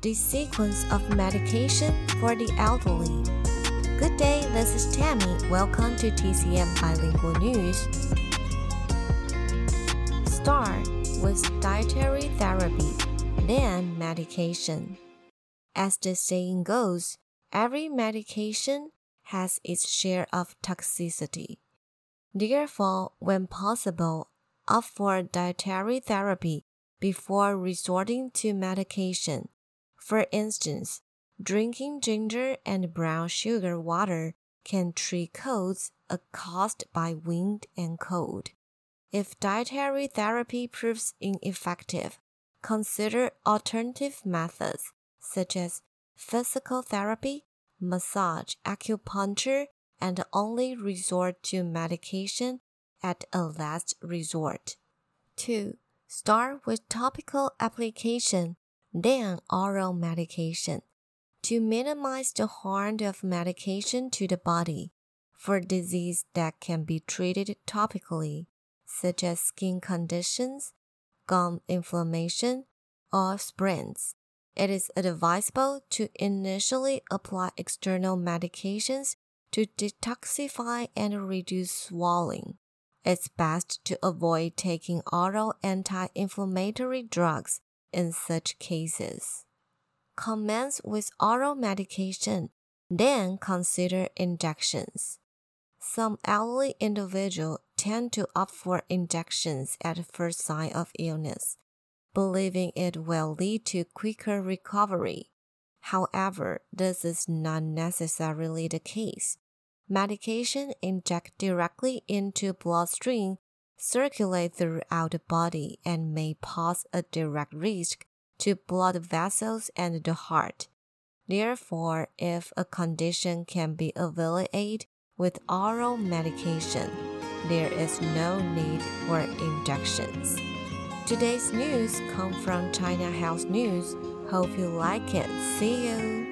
the sequence of medication for the elderly. Good day, this is Tammy. Welcome to TCM Bilingual News. Start with dietary therapy, then medication. As the saying goes, every medication has its share of toxicity. Therefore, when possible, opt for dietary therapy before resorting to medication. For instance, drinking ginger and brown sugar water can treat colds caused by wind and cold. If dietary therapy proves ineffective, consider alternative methods such as physical therapy, massage, acupuncture, and only resort to medication at a last resort. 2. Start with topical application, then oral medication. To minimize the harm of medication to the body for disease that can be treated topically, such as skin conditions, gum inflammation, or sprains, it is advisable to initially apply external medications to detoxify and reduce swelling. It's best to avoid taking oral anti inflammatory drugs in such cases. Commence with oral medication, then consider injections. Some elderly individuals tend to opt for injections at first sign of illness, believing it will lead to quicker recovery. However, this is not necessarily the case medication inject directly into bloodstream circulate throughout the body and may pose a direct risk to blood vessels and the heart. Therefore, if a condition can be alleviated with oral medication, there is no need for injections. Today's news come from China Health News. Hope you like it. See you.